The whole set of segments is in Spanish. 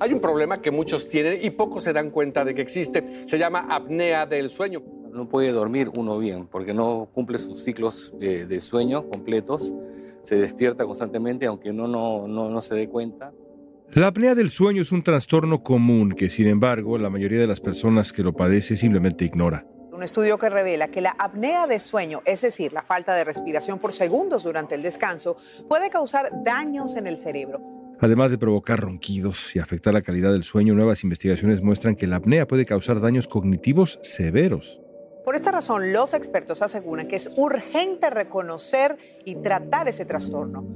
Hay un problema que muchos tienen y pocos se dan cuenta de que existe. Se llama apnea del sueño. No puede dormir uno bien porque no cumple sus ciclos de, sueño completos. Se despierta constantemente aunque uno no, no, no se dé cuenta. La apnea del sueño es un trastorno común que, sin embargo, la mayoría de las personas que lo padece simplemente ignora. Un estudio que revela que la apnea de sueño, es decir, la falta de respiración por segundos durante el descanso, puede causar daños en el cerebro. Además de provocar ronquidos y afectar la calidad del sueño, nuevas investigaciones muestran que la apnea puede causar daños cognitivos severos. Por esta razón, los expertos aseguran que es urgente reconocer y tratar ese trastorno.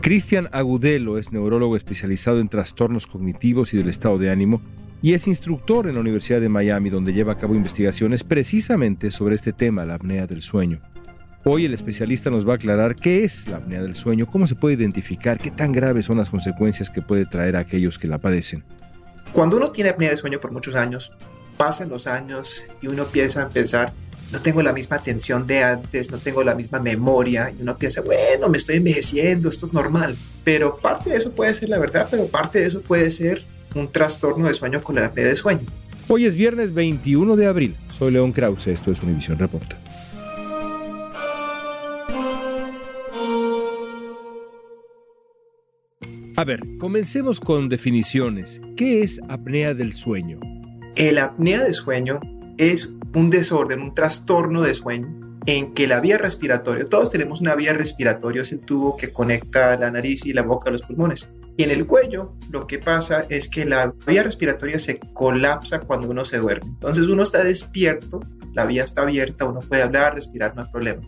Cristian Agudelo es neurólogo especializado en trastornos cognitivos y del estado de ánimo y es instructor en la Universidad de Miami donde lleva a cabo investigaciones precisamente sobre este tema, la apnea del sueño. Hoy el especialista nos va a aclarar qué es la apnea del sueño, cómo se puede identificar, qué tan graves son las consecuencias que puede traer a aquellos que la padecen. Cuando uno tiene apnea de sueño por muchos años, pasan los años y uno empieza a pensar, no tengo la misma atención de antes, no tengo la misma memoria y uno piensa, bueno, me estoy envejeciendo, esto es normal. Pero parte de eso puede ser la verdad, pero parte de eso puede ser un trastorno de sueño con la apnea de sueño. Hoy es viernes 21 de abril. Soy León Krause, esto es Univisión Reporta. A ver, comencemos con definiciones. ¿Qué es apnea del sueño? El apnea de sueño es un desorden, un trastorno de sueño en que la vía respiratoria, todos tenemos una vía respiratoria, es el tubo que conecta la nariz y la boca a los pulmones. Y en el cuello lo que pasa es que la vía respiratoria se colapsa cuando uno se duerme. Entonces uno está despierto, la vía está abierta, uno puede hablar, respirar, no hay problema.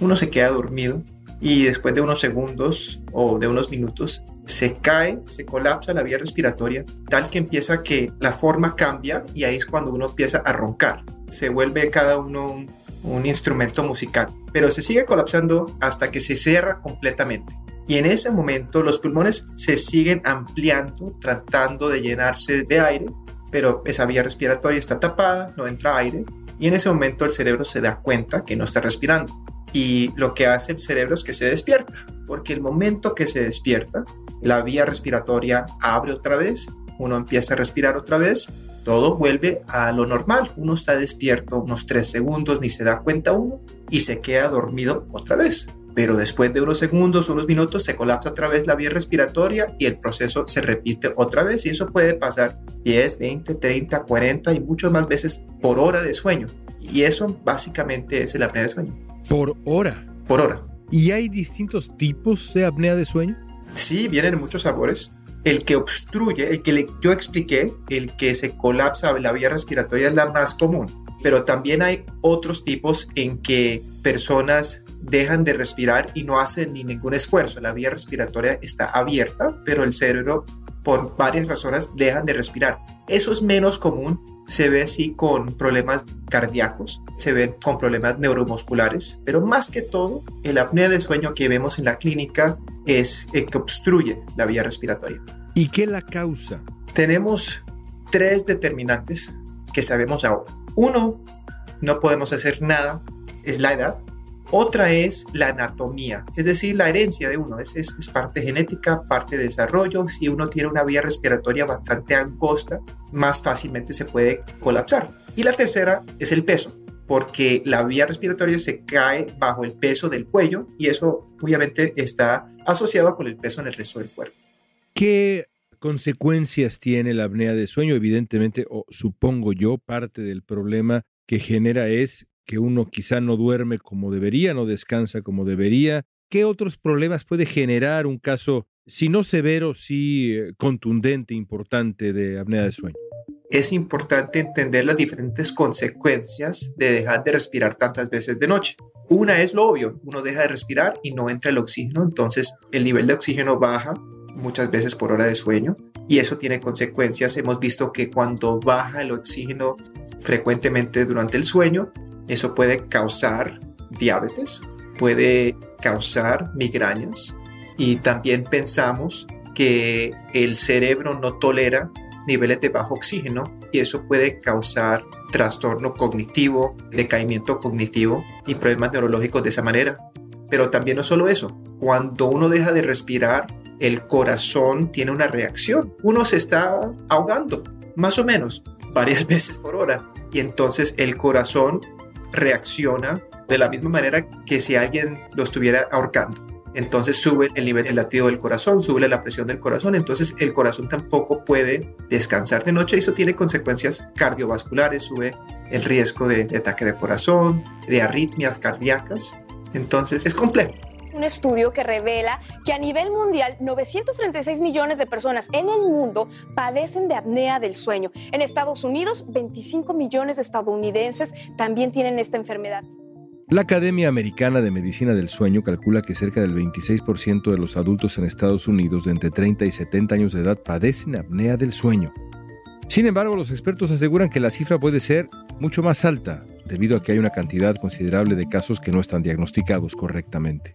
Uno se queda dormido y después de unos segundos o de unos minutos se cae, se colapsa la vía respiratoria, tal que empieza que la forma cambia y ahí es cuando uno empieza a roncar. Se vuelve cada uno un, un instrumento musical, pero se sigue colapsando hasta que se cierra completamente. Y en ese momento los pulmones se siguen ampliando, tratando de llenarse de aire, pero esa vía respiratoria está tapada, no entra aire, y en ese momento el cerebro se da cuenta que no está respirando y lo que hace el cerebro es que se despierta, porque el momento que se despierta, la vía respiratoria abre otra vez, uno empieza a respirar otra vez, todo vuelve a lo normal, uno está despierto unos tres segundos, ni se da cuenta uno, y se queda dormido otra vez. Pero después de unos segundos, unos minutos, se colapsa otra vez la vía respiratoria y el proceso se repite otra vez. Y eso puede pasar 10, 20, 30, 40 y muchas más veces por hora de sueño. Y eso básicamente es el apnea de sueño. Por hora. Por hora. ¿Y hay distintos tipos de apnea de sueño? Sí, vienen en muchos sabores. El que obstruye, el que yo expliqué, el que se colapsa la vía respiratoria es la más común, pero también hay otros tipos en que personas dejan de respirar y no hacen ni ningún esfuerzo. La vía respiratoria está abierta, pero el cerebro por varias razones dejan de respirar. Eso es menos común, se ve así con problemas cardíacos, se ve con problemas neuromusculares, pero más que todo, el apnea de sueño que vemos en la clínica es el que obstruye la vía respiratoria. ¿Y qué la causa? Tenemos tres determinantes que sabemos ahora. Uno, no podemos hacer nada, es la edad. Otra es la anatomía, es decir, la herencia de uno. Es, es, parte genética, parte de desarrollo. Si uno tiene una vía respiratoria bastante angosta, más fácilmente se puede colapsar. Y la tercera es el peso, porque la vía respiratoria se cae bajo el peso del cuello y eso obviamente está asociado con el peso en el resto del cuerpo. ¿Qué consecuencias tiene la apnea de sueño? Evidentemente, o supongo yo, parte del problema que genera es que uno quizá no duerme como debería, no descansa como debería. ¿Qué otros problemas puede generar un caso, si no severo, sí eh, contundente, importante de apnea de sueño? Es importante entender las diferentes consecuencias de dejar de respirar tantas veces de noche. Una es lo obvio, uno deja de respirar y no entra el oxígeno, entonces el nivel de oxígeno baja muchas veces por hora de sueño y eso tiene consecuencias. Hemos visto que cuando baja el oxígeno frecuentemente durante el sueño, eso puede causar diabetes, puede causar migrañas y también pensamos que el cerebro no tolera niveles de bajo oxígeno y eso puede causar trastorno cognitivo, decaimiento cognitivo y problemas neurológicos de esa manera. Pero también no solo eso, cuando uno deja de respirar, el corazón tiene una reacción. Uno se está ahogando, más o menos, varias veces por hora. Y entonces el corazón reacciona de la misma manera que si alguien lo estuviera ahorcando. Entonces sube el nivel del latido del corazón, sube la presión del corazón, entonces el corazón tampoco puede descansar de noche y eso tiene consecuencias cardiovasculares, sube el riesgo de, de ataque de corazón, de arritmias cardíacas. Entonces es complejo un estudio que revela que a nivel mundial 936 millones de personas en el mundo padecen de apnea del sueño. En Estados Unidos, 25 millones de estadounidenses también tienen esta enfermedad. La Academia Americana de Medicina del Sueño calcula que cerca del 26% de los adultos en Estados Unidos de entre 30 y 70 años de edad padecen apnea del sueño. Sin embargo, los expertos aseguran que la cifra puede ser mucho más alta, debido a que hay una cantidad considerable de casos que no están diagnosticados correctamente.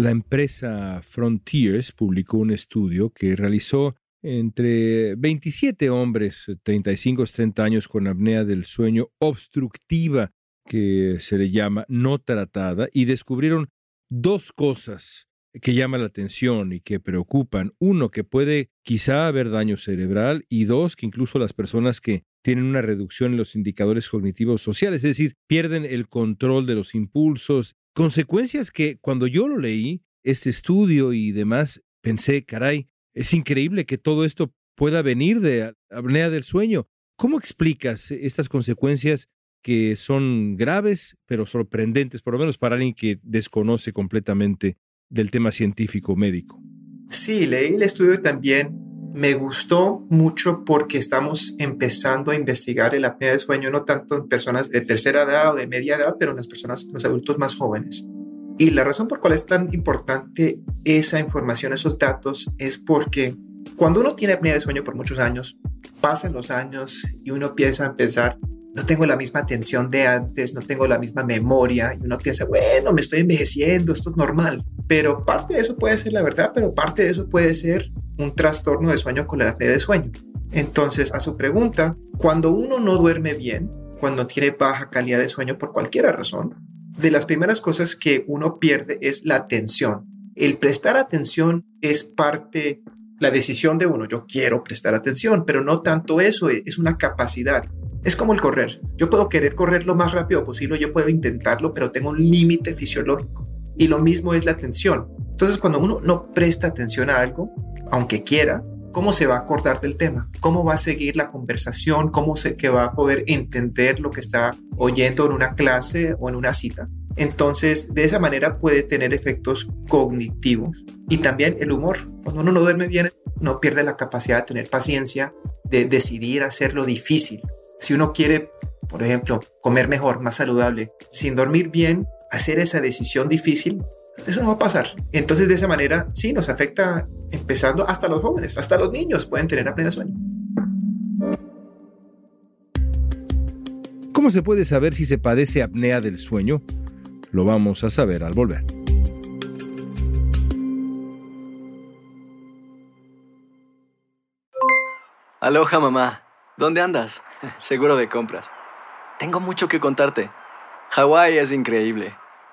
La empresa Frontiers publicó un estudio que realizó entre 27 hombres, 35 30 años con apnea del sueño obstructiva, que se le llama no tratada, y descubrieron dos cosas que llaman la atención y que preocupan. Uno, que puede quizá haber daño cerebral y dos, que incluso las personas que tienen una reducción en los indicadores cognitivos sociales, es decir, pierden el control de los impulsos Consecuencias que cuando yo lo leí, este estudio y demás, pensé, caray, es increíble que todo esto pueda venir de apnea del sueño. ¿Cómo explicas estas consecuencias que son graves, pero sorprendentes, por lo menos para alguien que desconoce completamente del tema científico médico? Sí, leí el estudio también. Me gustó mucho porque estamos empezando a investigar el apnea de sueño no tanto en personas de tercera edad o de media edad, pero en las personas, los adultos más jóvenes. Y la razón por cual es tan importante esa información, esos datos, es porque cuando uno tiene apnea de sueño por muchos años, pasan los años y uno piensa a pensar, no tengo la misma atención de antes, no tengo la misma memoria, y uno piensa, bueno, me estoy envejeciendo, esto es normal. Pero parte de eso puede ser la verdad, pero parte de eso puede ser un trastorno de sueño con la apnea de sueño. Entonces, a su pregunta, cuando uno no duerme bien, cuando tiene baja calidad de sueño por cualquier razón, de las primeras cosas que uno pierde es la atención. El prestar atención es parte, la decisión de uno. Yo quiero prestar atención, pero no tanto eso, es una capacidad. Es como el correr. Yo puedo querer correr lo más rápido posible, yo puedo intentarlo, pero tengo un límite fisiológico. Y lo mismo es la atención. Entonces, cuando uno no presta atención a algo, aunque quiera, ¿cómo se va a acordar del tema? ¿Cómo va a seguir la conversación? ¿Cómo se que va a poder entender lo que está oyendo en una clase o en una cita? Entonces, de esa manera puede tener efectos cognitivos y también el humor. Cuando uno no duerme bien, uno pierde la capacidad de tener paciencia, de decidir hacer lo difícil. Si uno quiere, por ejemplo, comer mejor, más saludable, sin dormir bien, hacer esa decisión difícil, eso no va a pasar. Entonces, de esa manera, sí, nos afecta empezando hasta los jóvenes, hasta los niños pueden tener apnea de sueño. ¿Cómo se puede saber si se padece apnea del sueño? Lo vamos a saber al volver. Aloha mamá, ¿dónde andas? Seguro de compras. Tengo mucho que contarte. Hawái es increíble.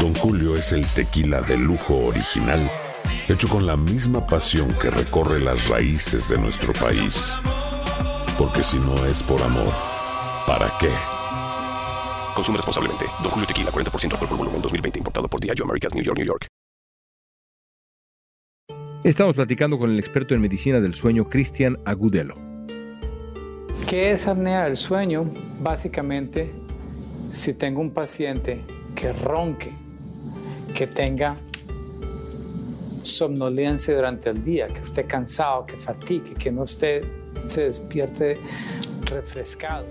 Don Julio es el tequila de lujo original, hecho con la misma pasión que recorre las raíces de nuestro país. Porque si no es por amor, ¿para qué? Consume responsablemente. Don Julio Tequila, 40% alcohol por volumen, 2020. Importado por Diageo Americas, New York, New York. Estamos platicando con el experto en medicina del sueño, Cristian Agudelo. ¿Qué es apnea del sueño? Básicamente, si tengo un paciente que ronque, que tenga somnolencia durante el día, que esté cansado, que fatigue, que no esté, se despierte refrescado.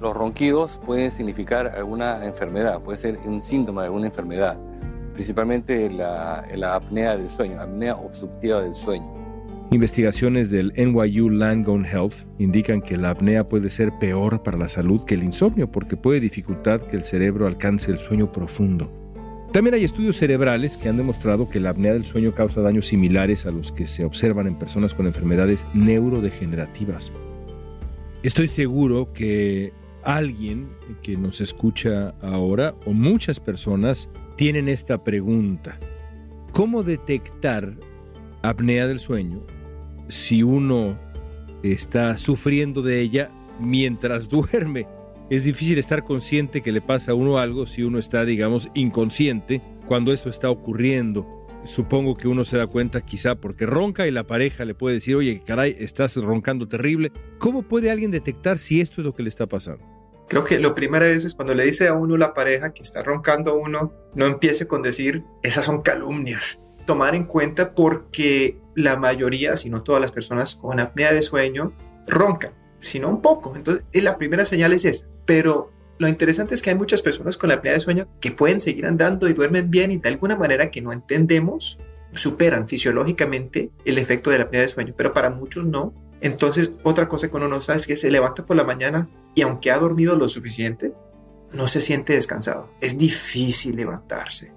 Los ronquidos pueden significar alguna enfermedad, puede ser un síntoma de alguna enfermedad, principalmente la, la apnea del sueño, apnea obstructiva del sueño. Investigaciones del NYU Langone Health indican que la apnea puede ser peor para la salud que el insomnio porque puede dificultar que el cerebro alcance el sueño profundo. También hay estudios cerebrales que han demostrado que la apnea del sueño causa daños similares a los que se observan en personas con enfermedades neurodegenerativas. Estoy seguro que alguien que nos escucha ahora o muchas personas tienen esta pregunta. ¿Cómo detectar apnea del sueño si uno está sufriendo de ella mientras duerme? Es difícil estar consciente que le pasa a uno algo si uno está, digamos, inconsciente cuando eso está ocurriendo. Supongo que uno se da cuenta quizá porque ronca y la pareja le puede decir, oye, caray, estás roncando terrible. ¿Cómo puede alguien detectar si esto es lo que le está pasando? Creo que lo primero es cuando le dice a uno la pareja que está roncando uno, no empiece con decir, esas son calumnias. Tomar en cuenta porque la mayoría, si no todas las personas con apnea de sueño, roncan, sino un poco. Entonces, la primera señal es esa. Pero lo interesante es que hay muchas personas con la apnea de sueño que pueden seguir andando y duermen bien y de alguna manera que no entendemos, superan fisiológicamente el efecto de la apnea de sueño, pero para muchos no. Entonces, otra cosa que uno no sabe es que se levanta por la mañana y aunque ha dormido lo suficiente, no se siente descansado. Es difícil levantarse.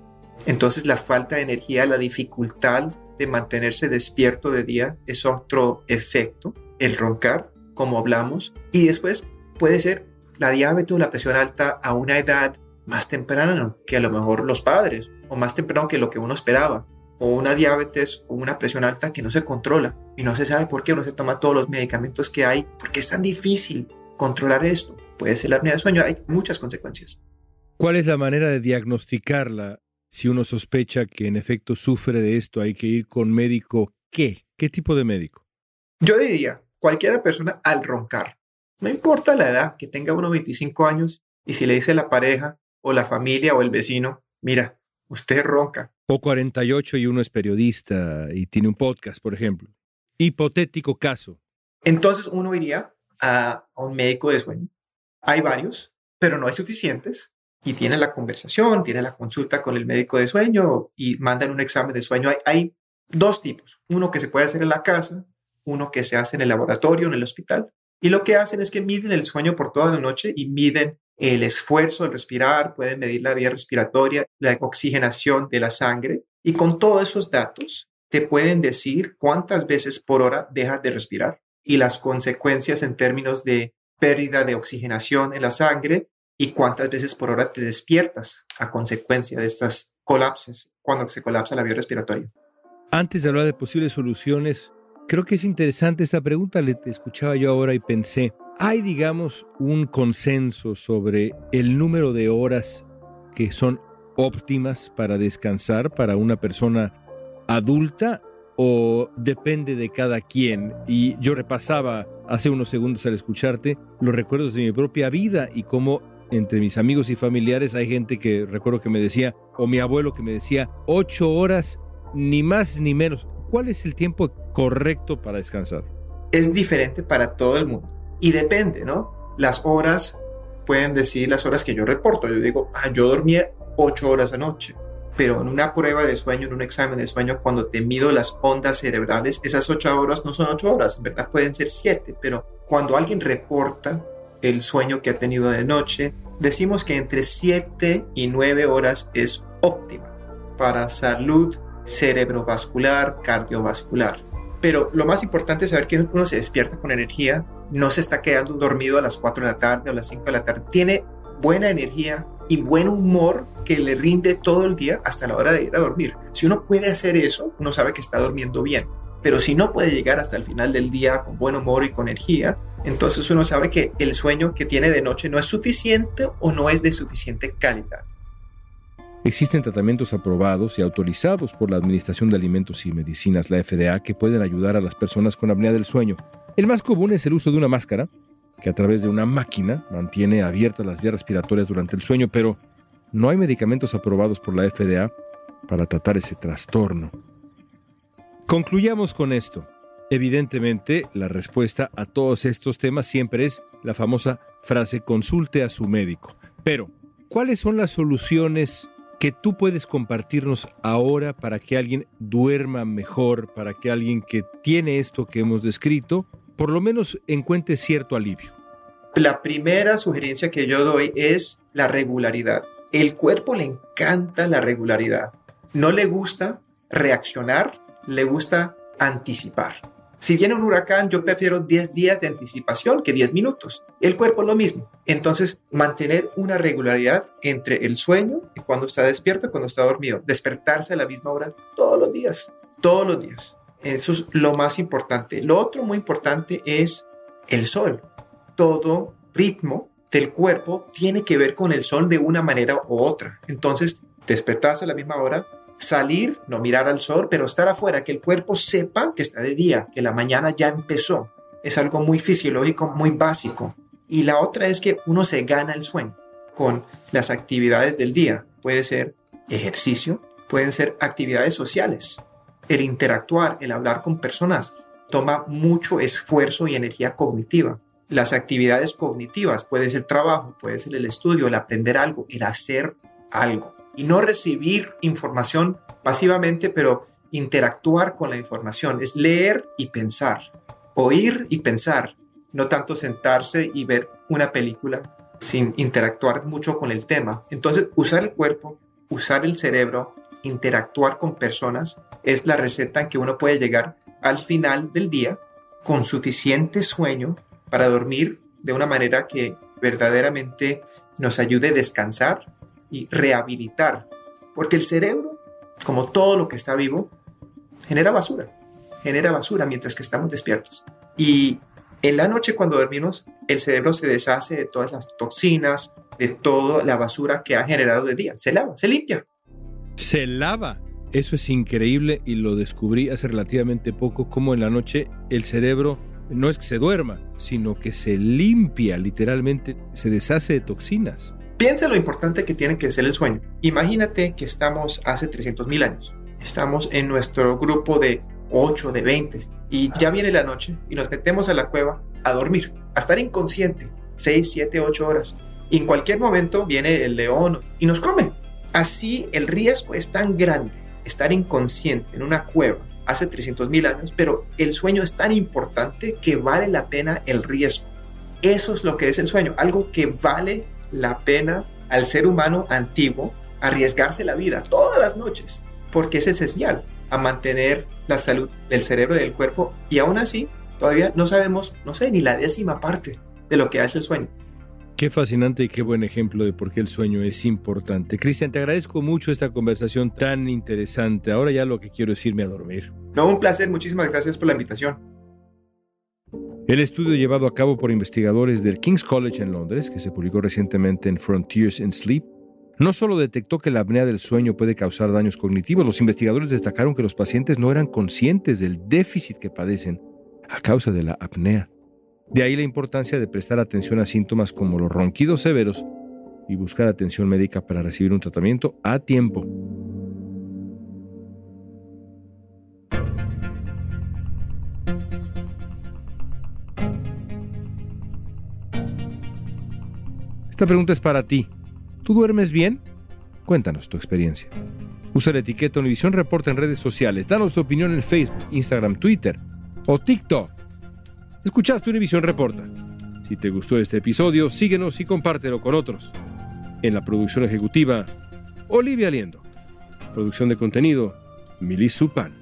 Entonces, la falta de energía, la dificultad de mantenerse despierto de día es otro efecto. El roncar, como hablamos. Y después puede ser la diabetes o la presión alta a una edad más temprana que a lo mejor los padres, o más temprano que lo que uno esperaba, o una diabetes o una presión alta que no se controla y no se sabe por qué uno se toma todos los medicamentos que hay, porque es tan difícil controlar esto. Puede ser la apnea de sueño, hay muchas consecuencias. ¿Cuál es la manera de diagnosticarla? Si uno sospecha que en efecto sufre de esto, hay que ir con médico. ¿Qué? ¿Qué tipo de médico? Yo diría, cualquier persona al roncar, no importa la edad, que tenga unos 25 años, y si le dice la pareja o la familia o el vecino, mira, usted ronca. O 48 y uno es periodista y tiene un podcast, por ejemplo. Hipotético caso. Entonces uno iría a, un médico de sueño. Hay varios, pero no hay suficientes. Y tiene la conversación, tiene la consulta con el médico de sueño y mandan un examen de sueño. Hay, hay dos tipos. Uno que se puede hacer en la casa, uno que se hace en el laboratorio, en el hospital. Y lo que hacen es que miden el sueño por toda la noche y miden el esfuerzo al respirar, pueden medir la vía respiratoria, la oxigenación de la sangre y con todos esos datos te pueden decir cuántas veces por hora dejas de respirar y las consecuencias en términos de pérdida de oxigenación en la sangre y cuántas veces por hora te despiertas a consecuencia de estos colapsos cuando se colapsa la vía respiratoria. Antes de hablar de posibles soluciones, creo que es interesante esta pregunta. Le escuchaba yo ahora y pensé, ¿hay, digamos, un consenso sobre el número de horas que son óptimas para descansar para una persona adulta o depende de cada quien? Y yo repasaba hace unos segundos al escucharte los recuerdos de mi propia vida y cómo entre mis amigos y familiares hay gente que recuerdo que me decía, o mi abuelo que me decía, ocho horas, ni más ni menos. ¿Cuál es el tiempo correcto para descansar? Es diferente para todo el mundo y depende, ¿no? Las horas pueden decir las horas que yo reporto. Yo digo, ah, yo dormía ocho horas anoche, pero en una prueba de sueño, en un examen de sueño, cuando te mido las ondas cerebrales, esas ocho horas no son ocho horas, en verdad pueden ser siete, pero cuando alguien reporta el sueño que ha tenido de noche, decimos que entre 7 y 9 horas es óptima para salud cerebrovascular, cardiovascular. Pero lo más importante es saber que uno se despierta con energía, no se está quedando dormido a las 4 de la tarde o a las 5 de la tarde, tiene buena energía y buen humor que le rinde todo el día hasta la hora de ir a dormir. Si uno puede hacer eso, uno sabe que está durmiendo bien. Pero si no puede llegar hasta el final del día con buen humor y con energía, entonces uno sabe que el sueño que tiene de noche no es suficiente o no es de suficiente calidad. Existen tratamientos aprobados y autorizados por la Administración de Alimentos y Medicinas, la FDA, que pueden ayudar a las personas con apnea del sueño. El más común es el uso de una máscara, que a través de una máquina mantiene abiertas las vías respiratorias durante el sueño, pero no hay medicamentos aprobados por la FDA para tratar ese trastorno. Concluyamos con esto. Evidentemente, la respuesta a todos estos temas siempre es la famosa frase consulte a su médico. Pero, ¿cuáles son las soluciones que tú puedes compartirnos ahora para que alguien duerma mejor, para que alguien que tiene esto que hemos descrito, por lo menos encuentre cierto alivio? La primera sugerencia que yo doy es la regularidad. El cuerpo le encanta la regularidad. No le gusta reaccionar le gusta anticipar. Si viene un huracán, yo prefiero 10 días de anticipación que 10 minutos. El cuerpo es lo mismo. Entonces, mantener una regularidad entre el sueño y cuando está despierto y cuando está dormido. Despertarse a la misma hora todos los días. Todos los días. Eso es lo más importante. Lo otro muy importante es el sol. Todo ritmo del cuerpo tiene que ver con el sol de una manera u otra. Entonces, despertarse a la misma hora, salir, no mirar al sol, pero estar afuera, que el cuerpo sepa que está de día, que la mañana ya empezó. Es algo muy fisiológico, muy básico. Y la otra es que uno se gana el sueño con las actividades del día. Puede ser ejercicio, pueden ser actividades sociales. El interactuar, el hablar con personas, toma mucho esfuerzo y energía cognitiva. Las actividades cognitivas puede ser trabajo, puede ser el estudio, el aprender algo, el hacer algo y no recibir información pasivamente, pero interactuar con la información. Es leer y pensar, oír y pensar, no tanto sentarse y ver una película sin interactuar mucho con el tema. Entonces, usar el cuerpo, usar el cerebro, interactuar con personas es la receta en que uno puede llegar al final del día con suficiente sueño para dormir de una manera que verdaderamente nos ayude a descansar y rehabilitar, porque el cerebro, como todo lo que está vivo, genera basura, genera basura mientras que estamos despiertos. Y en la noche cuando dormimos, el cerebro se deshace de todas las toxinas, de toda la basura que ha generado de día. Se lava, se limpia. Se lava. Eso es increíble y lo descubrí hace relativamente poco, como en la noche el cerebro no es que se duerma, sino que se limpia, literalmente, se deshace de toxinas. Piensa lo importante que tiene que ser el sueño. Imagínate que estamos hace 300.000 años. Estamos en nuestro grupo de 8, de 20. Y ya viene la noche y nos metemos a la cueva a dormir, a estar inconsciente. 6, 7, 8 horas. Y en cualquier momento viene el león y nos come. Así el riesgo es tan grande estar inconsciente en una cueva hace 300.000 años, pero el sueño es tan importante que vale la pena el riesgo. Eso es lo que es el sueño, algo que vale la pena al ser humano antiguo arriesgarse la vida todas las noches, porque es esencial a mantener la salud del cerebro y del cuerpo y aún así todavía no sabemos, no sé, ni la décima parte de lo que hace el sueño. Qué fascinante y qué buen ejemplo de por qué el sueño es importante. Cristian, te agradezco mucho esta conversación tan interesante. Ahora ya lo que quiero es irme a dormir. No, un placer. Muchísimas gracias por la invitación. El estudio llevado a cabo por investigadores del King's College en Londres, que se publicó recientemente en Frontiers in Sleep, no solo detectó que la apnea del sueño puede causar daños cognitivos, los investigadores destacaron que los pacientes no eran conscientes del déficit que padecen a causa de la apnea. De ahí la importancia de prestar atención a síntomas como los ronquidos severos y buscar atención médica para recibir un tratamiento a tiempo. Esta pregunta es para ti. ¿Tú duermes bien? Cuéntanos tu experiencia. Usa la etiqueta Univisión Reporta en redes sociales. Danos tu opinión en Facebook, Instagram, Twitter o TikTok. Escuchaste Univisión Reporta. Si te gustó este episodio, síguenos y compártelo con otros. En la producción ejecutiva, Olivia Liendo. Producción de contenido, Milis Supan.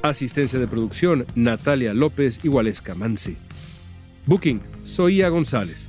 Asistencia de producción, Natalia López y Mansi. Booking, Soía González.